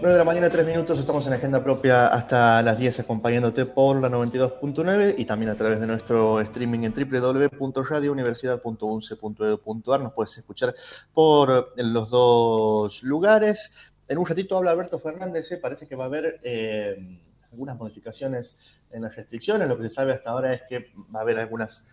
9 de la mañana, 3 minutos, estamos en agenda propia hasta las 10 acompañándote por la 92.9 y también a través de nuestro streaming en www.radiouniversidad.unce.edu.ar. Nos puedes escuchar por los dos lugares. En un ratito habla Alberto Fernández, ¿eh? parece que va a haber eh, algunas modificaciones en las restricciones. Lo que se sabe hasta ahora es que va a haber algunas,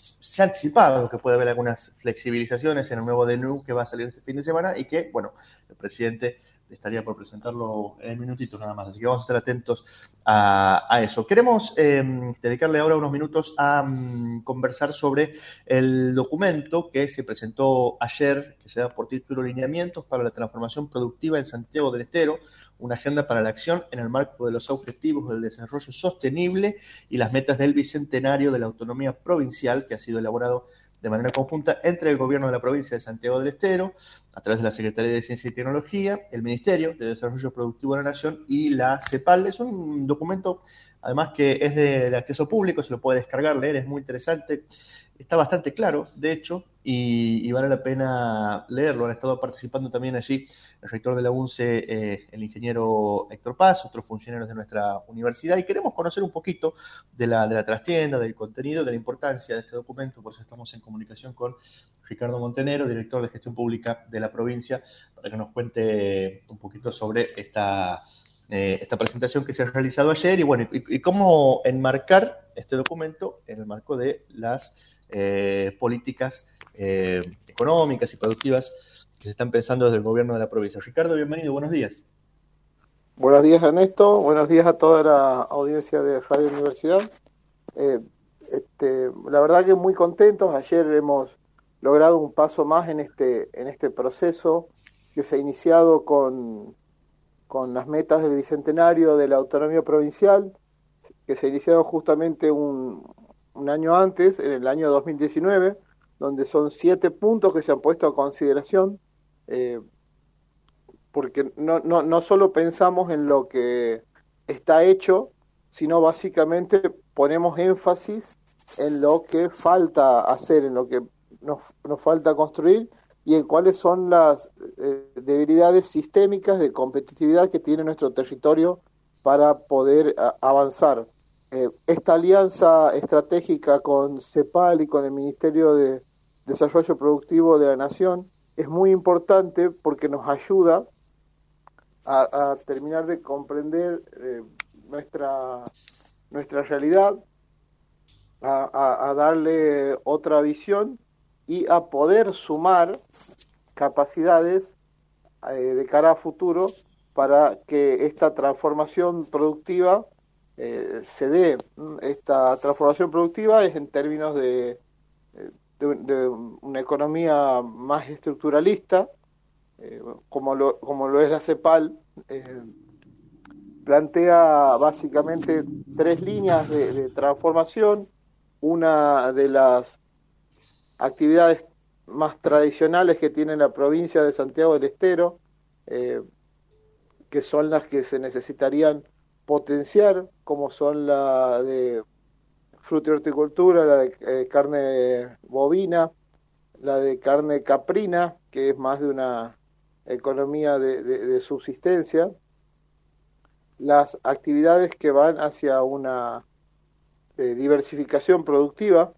se ha anticipado que puede haber algunas flexibilizaciones en el nuevo DNU que va a salir este fin de semana y que, bueno, el presidente estaría por presentarlo en minutito nada más, así que vamos a estar atentos a, eso. Queremos em, dedicarle ahora unos minutos a mm, conversar sobre el documento que se presentó ayer, que se da por título Lineamientos para la Transformación Productiva en Santiago del Estero, una agenda para la acción en el marco de los objetivos del desarrollo sostenible y las metas del bicentenario de la autonomía provincial que ha sido elaborado de manera conjunta entre el Gobierno de la provincia de Santiago del Estero, a través de la Secretaría de Ciencia y Tecnología, el Ministerio de Desarrollo Productivo de la Nación y la CEPAL. Es un documento, además, que es de, acceso público, se lo puede descargar, leer, es muy interesante está bastante claro, de hecho, y, vale la pena leerlo. Han estado participando también allí el rector de la UNCE, eh, el ingeniero Héctor Paz, otros funcionarios de nuestra universidad, y queremos conocer un poquito de la, de la trastienda, del contenido, de la importancia de este documento, por eso estamos en comunicación con Ricardo Montenero, director de gestión pública de la provincia, para que nos cuente un poquito sobre esta... Eh, esta presentación que se ha realizado ayer y bueno, y cómo enmarcar este documento en el marco de las eh, políticas eh, económicas y productivas que se están pensando desde el gobierno de la provincia. Ricardo, bienvenido, buenos días. Buenos días, Ernesto. Buenos días a toda la audiencia de Radio Universidad. Eh, este, la verdad que muy contentos. Ayer hemos logrado un paso más en este, en este proceso que se ha iniciado con, con las metas del Bicentenario de la Autonomía Provincial, que se iniciaron justamente un, un año antes, en el año 2019, donde son siete puntos que se han puesto a consideración, eh, porque no, no, no solo pensamos en lo que está hecho, sino básicamente ponemos énfasis en lo que falta hacer, en lo que nos, nos falta construir y en cuáles son las eh, debilidades sistémicas de competitividad que tiene nuestro territorio para poder avanzar. Eh, esta alianza estratégica con CEPAL y con el Ministerio de Desarrollo Productivo de la Nación es muy importante porque nos ayuda a, terminar de comprender eh, nuestra, nuestra realidad, a, darle otra visión y a poder sumar capacidades eh, de cara a futuro para que esta transformación productiva eh, se dé esta transformación productiva es en términos de, eh, de, una economía más estructuralista, eh, como, lo, como lo es la CEPAL, plantea básicamente tres líneas de, transformación. Una de las actividades más tradicionales que tiene la provincia de Santiago del Estero, que son las que se necesitarían potenciar, como son la de fruta y horticultura, la de eh, carne bovina, la de carne caprina, que es más de una economía de, subsistencia, las actividades que van hacia una eh, diversificación productiva,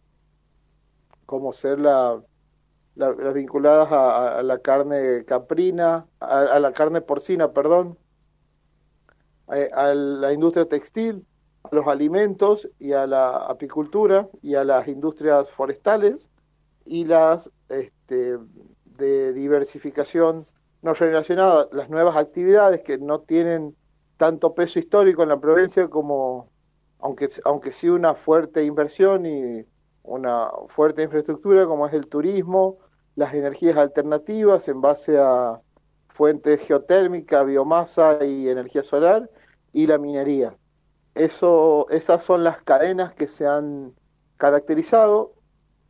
como ser la, las vinculadas a, la carne caprina, a la carne porcina, perdón, a, la industria textil, a los alimentos y a la apicultura y a las industrias forestales y las este, de diversificación no relacionada, las nuevas actividades que no tienen tanto peso histórico en la provincia como, aunque, aunque sí una fuerte inversión y una fuerte infraestructura como es el turismo, las energías alternativas en base a fuentes geotérmica, biomasa y energía solar, y la minería. Eso, esas son las cadenas que se han caracterizado,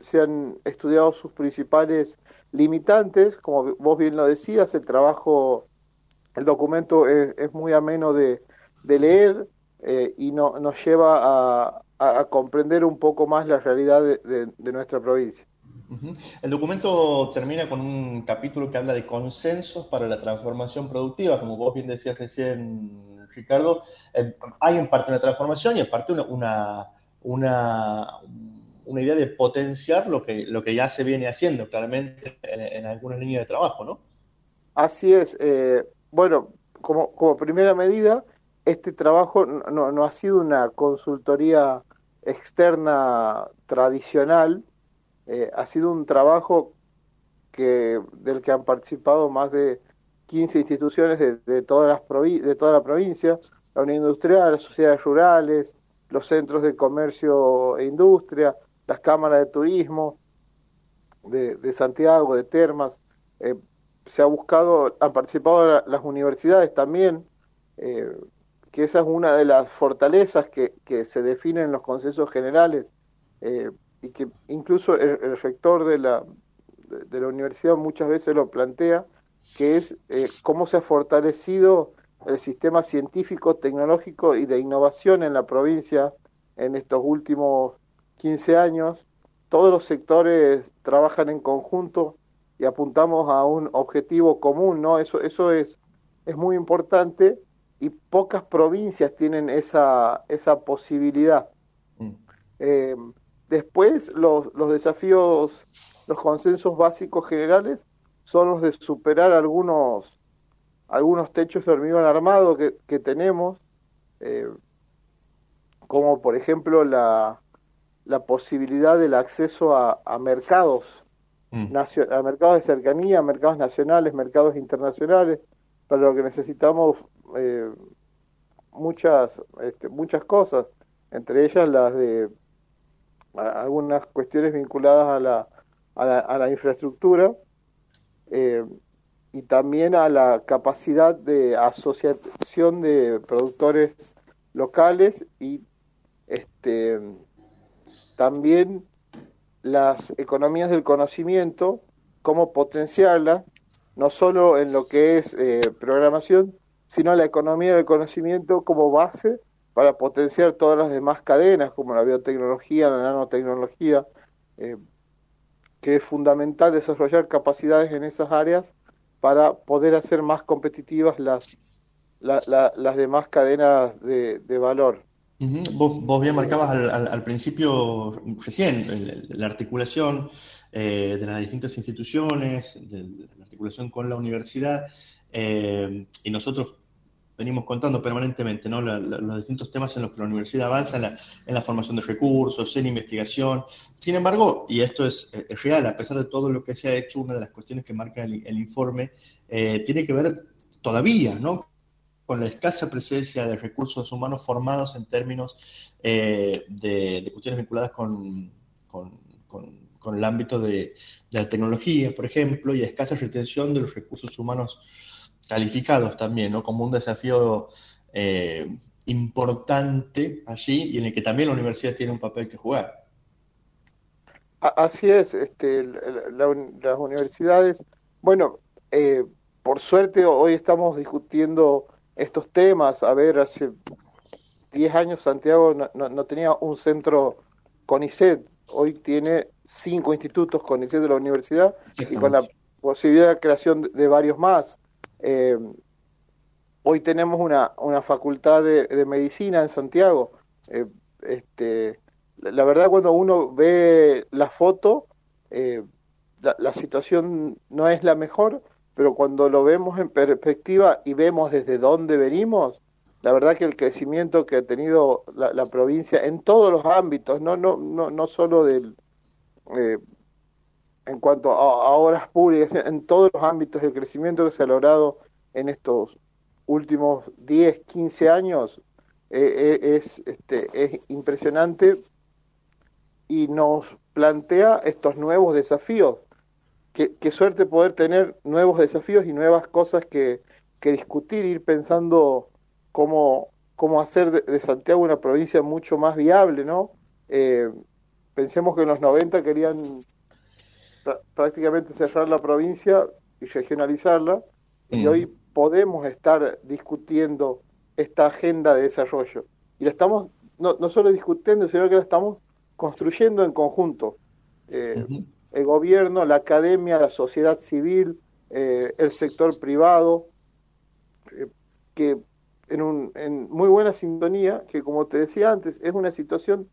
se han estudiado sus principales limitantes, como vos bien lo decías, el trabajo, el documento es, muy ameno de, leer eh, y no, nos lleva a, comprender un poco más la realidad de nuestra provincia. El documento termina con un capítulo que habla de consensos para la transformación productiva. Como vos bien decías recién, Ricardo, hay en parte una transformación y en parte una, una, una, idea de potenciar lo que, lo que ya se viene haciendo claramente en, algunas líneas de trabajo, ¿no? Así es. Eh, bueno, como, como primera medida, este trabajo no, no ha sido una consultoría externa tradicional, eh, ha sido un trabajo que, del que han participado más de 15 instituciones de, todas las de toda la provincia, la Unión Industrial, las sociedades rurales, los centros de comercio e industria, las cámaras de turismo de, Santiago, de Termas. Eh, se ha buscado, han participado las universidades también, eh, que esa es una de las fortalezas que, se definen en los consensos generales y que incluso el, rector de la, de, la universidad muchas veces lo plantea, que es eh, cómo se ha fortalecido el sistema científico, tecnológico y de innovación en la provincia en estos últimos 15 años. Todos los sectores trabajan en conjunto y apuntamos a un objetivo común, ¿no? Eso, eso es, es muy importante y pocas provincias tienen esa, esa posibilidad. Mm. Eh, después, los, los desafíos, los consensos básicos generales son los de superar algunos, algunos techos de hormigón armado que, que tenemos, eh, como por ejemplo la, la posibilidad del acceso a, a mercados, mm. a mercados de cercanía, mercados nacionales, mercados internacionales, para lo que necesitamos eh, muchas, este, muchas cosas, entre ellas las de algunas cuestiones vinculadas a la, a la, infraestructura eh, y también a la capacidad de asociación de productores locales y este, también las economías del conocimiento, cómo potenciarlas, no solo en lo que es eh, programación, sino la economía del conocimiento como base para potenciar todas las demás cadenas, como la biotecnología, la nanotecnología, eh, que es fundamental desarrollar capacidades en esas áreas para poder hacer más competitivas las, las demás cadenas de, valor. vos, bien marcabas al, principio recién la articulación eh, de las distintas instituciones, de, la articulación con la universidad. Eh, y nosotros venimos contando permanentemente ¿no? los distintos temas en los que la universidad avanza en la, formación de recursos, en investigación. Sin embargo, y esto es, real, a pesar de todo lo que se ha hecho, una de las cuestiones que marca el, informe eh, tiene que ver todavía ¿no? con la escasa presencia de recursos humanos formados en términos eh, de, cuestiones vinculadas con, con, el ámbito de, de la tecnología, por ejemplo, y escasa retención de los recursos humanos calificados también, ¿no? Como un desafío eh, importante allí y en el que también la universidad tiene un papel que jugar. Así es, este, las universidades, bueno, eh, por suerte hoy estamos discutiendo estos temas. A ver, hace 10 años Santiago no, no, tenía un centro CONICET, hoy tiene cinco institutos CONICET de la universidad y con la posibilidad de creación de varios más. Eh, hoy tenemos una, una facultad de, medicina en Santiago. Eh, este, la, verdad, cuando uno ve la foto, eh, la, situación no es la mejor, pero cuando lo vemos en perspectiva y vemos desde dónde venimos, la verdad que el crecimiento que ha tenido la, provincia en todos los ámbitos, no, no, no, no solo del, en cuanto a, horas públicas, en todos los ámbitos, el crecimiento que se ha logrado en estos últimos 10, 15 años eh, eh, es, este, es impresionante y nos plantea estos nuevos desafíos. Qué, suerte poder tener nuevos desafíos y nuevas cosas que, que discutir, ir pensando cómo, cómo hacer de, Santiago una provincia mucho más viable, ¿no? Eh, pensemos que en los 90 querían prácticamente cerrar la provincia y regionalizarla, y mm. hoy podemos estar discutiendo esta agenda de desarrollo. Y la estamos no, no solo discutiendo, sino que la estamos construyendo en conjunto. Eh, el gobierno, la academia, la sociedad civil, eh, el sector privado, eh, que en, un, en muy buena sintonía, que como te decía antes, es una situación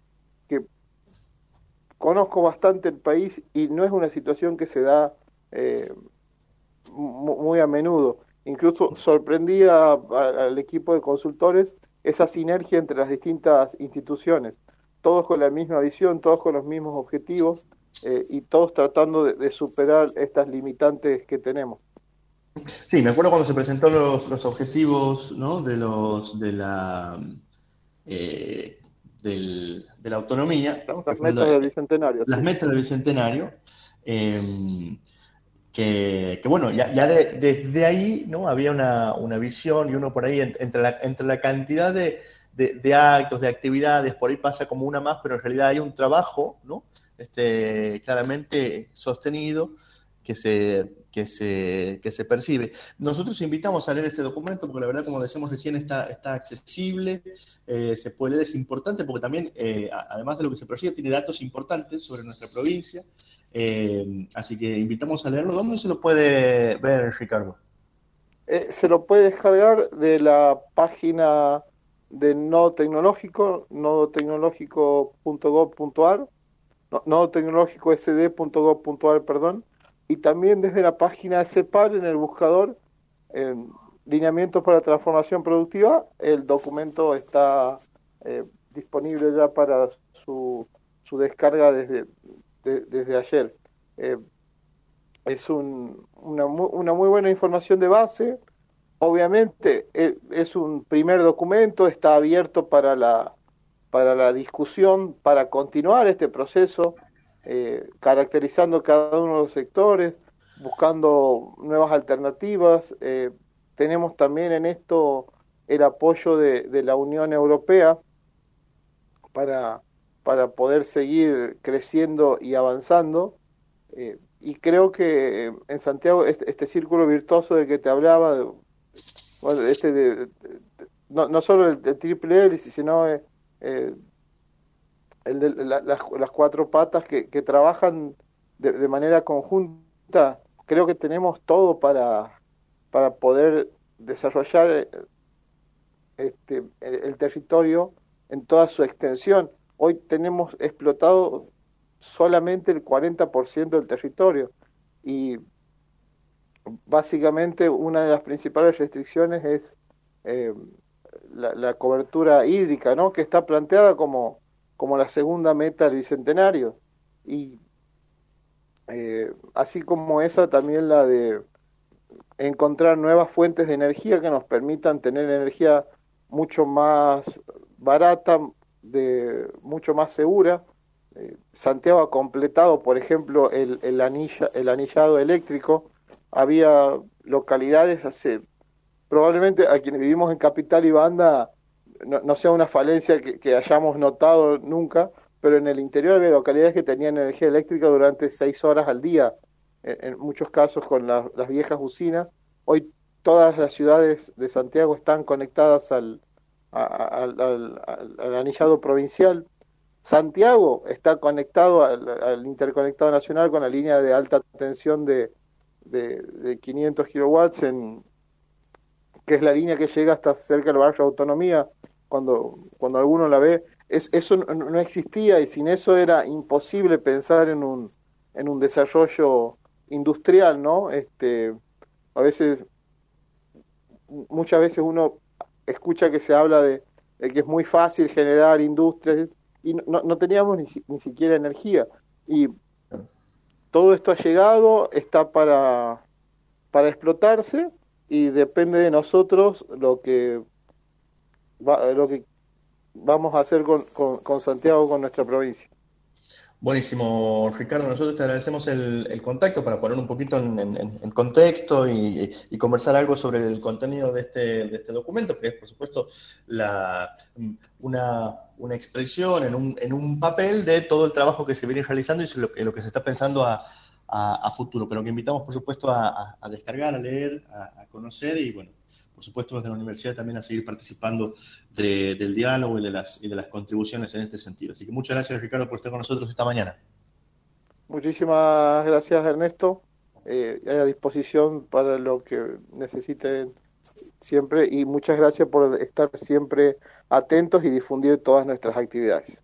conozco bastante el país y no es una situación que se da eh, muy a menudo. Incluso sorprendía al equipo de consultores esa sinergia entre las distintas instituciones, todos con la misma visión, todos con los mismos objetivos eh, y todos tratando de, superar estas limitantes que tenemos. Sí, me acuerdo cuando se presentó los, objetivos de los de la eh, del, de la autonomía. Las metas del bicentenario. Las metas del bicentenario. Eh, que, bueno, ya, desde ahí ¿no? había una, una, visión y uno por ahí entre la, entre la cantidad de, de, actos, de actividades, por ahí pasa como una más, pero en realidad hay un trabajo ¿no? este, claramente sostenido que se, que, se, que se percibe. Nosotros invitamos a leer este documento porque la verdad, como decíamos recién, está, está accesible, eh, se puede leer, es importante porque también, eh, además de lo que se percibe, tiene datos importantes sobre nuestra provincia. Eh, así que invitamos a leerlo. ¿Dónde se lo puede ver, Ricardo? Se lo puede descargar de la página de Nodo Tecnológico, nodotecnológico.gov.ar, nodo tecnológico sd.gov.ar, perdón, y también desde la página de CEPAL en el buscador, en lineamientos para transformación productiva, el documento está eh, disponible ya para su, su descarga desde, desde ayer. Eh, es un, una, una, muy buena información de base. Obviamente eh, es un primer documento, está abierto para la, para la discusión, para continuar este proceso, eh, caracterizando cada uno de los sectores, buscando nuevas alternativas. tenemos también en esto el apoyo de, la Unión Europea para para poder seguir creciendo y avanzando. Eh, y creo que en Santiago este, círculo virtuoso del que te hablaba, este no, solo el, triple hélice, sino eh, eh, el de las, las, cuatro patas que, trabajan de, manera conjunta, creo que tenemos todo para, para poder desarrollar este, el territorio en toda su extensión hoy tenemos explotado solamente el 40% del territorio y básicamente una de las principales restricciones es eh, la, cobertura hídrica, ¿no? que está planteada como, como la segunda meta del bicentenario y eh, así como esa también la de encontrar nuevas fuentes de energía que nos permitan tener energía mucho más barata, de mucho más segura. Eh, Santiago ha completado, por ejemplo, el, el, anilla, el anillado eléctrico. Había localidades hace, probablemente a quienes vivimos en Capital y Banda, no, sea una falencia que, hayamos notado nunca, pero en el interior había localidades que tenían energía eléctrica durante seis horas al día, en, muchos casos con las viejas usinas. Hoy todas las ciudades de Santiago están conectadas al, anillado provincial. Santiago está conectado al, interconectado nacional con la línea de alta tensión de, de, 500 kilowatts, en, que es la línea que llega hasta cerca del barrio Autonomía, cuando, cuando alguno la ve. Es, eso no, existía y sin eso era imposible pensar en un, en un desarrollo industrial, ¿no? Este, a veces, muchas veces uno escucha que se habla de, que es muy fácil generar industrias y no, no teníamos ni, ni, siquiera energía. Y todo esto ha llegado, está para, para explotarse y depende de nosotros lo que, lo que vamos a hacer con, con, Santiago, con nuestra provincia. Buenísimo, Ricardo. Nosotros te agradecemos el, contacto para poner un poquito en, contexto y, conversar algo sobre el contenido de este, de este documento, que es, por supuesto, la, una, una expresión en un, en un papel de todo el trabajo que se viene realizando y lo, lo que se está pensando a, futuro. Pero que invitamos, por supuesto, a, descargar, a leer, a, conocer y, bueno, por supuesto desde la universidad también a seguir participando del diálogo y de, las, y de las contribuciones en este sentido. Así que muchas gracias Ricardo por estar con nosotros esta mañana. Muchísimas gracias Ernesto, eh, a disposición para lo que necesiten siempre y muchas gracias por estar siempre atentos y difundir todas nuestras actividades.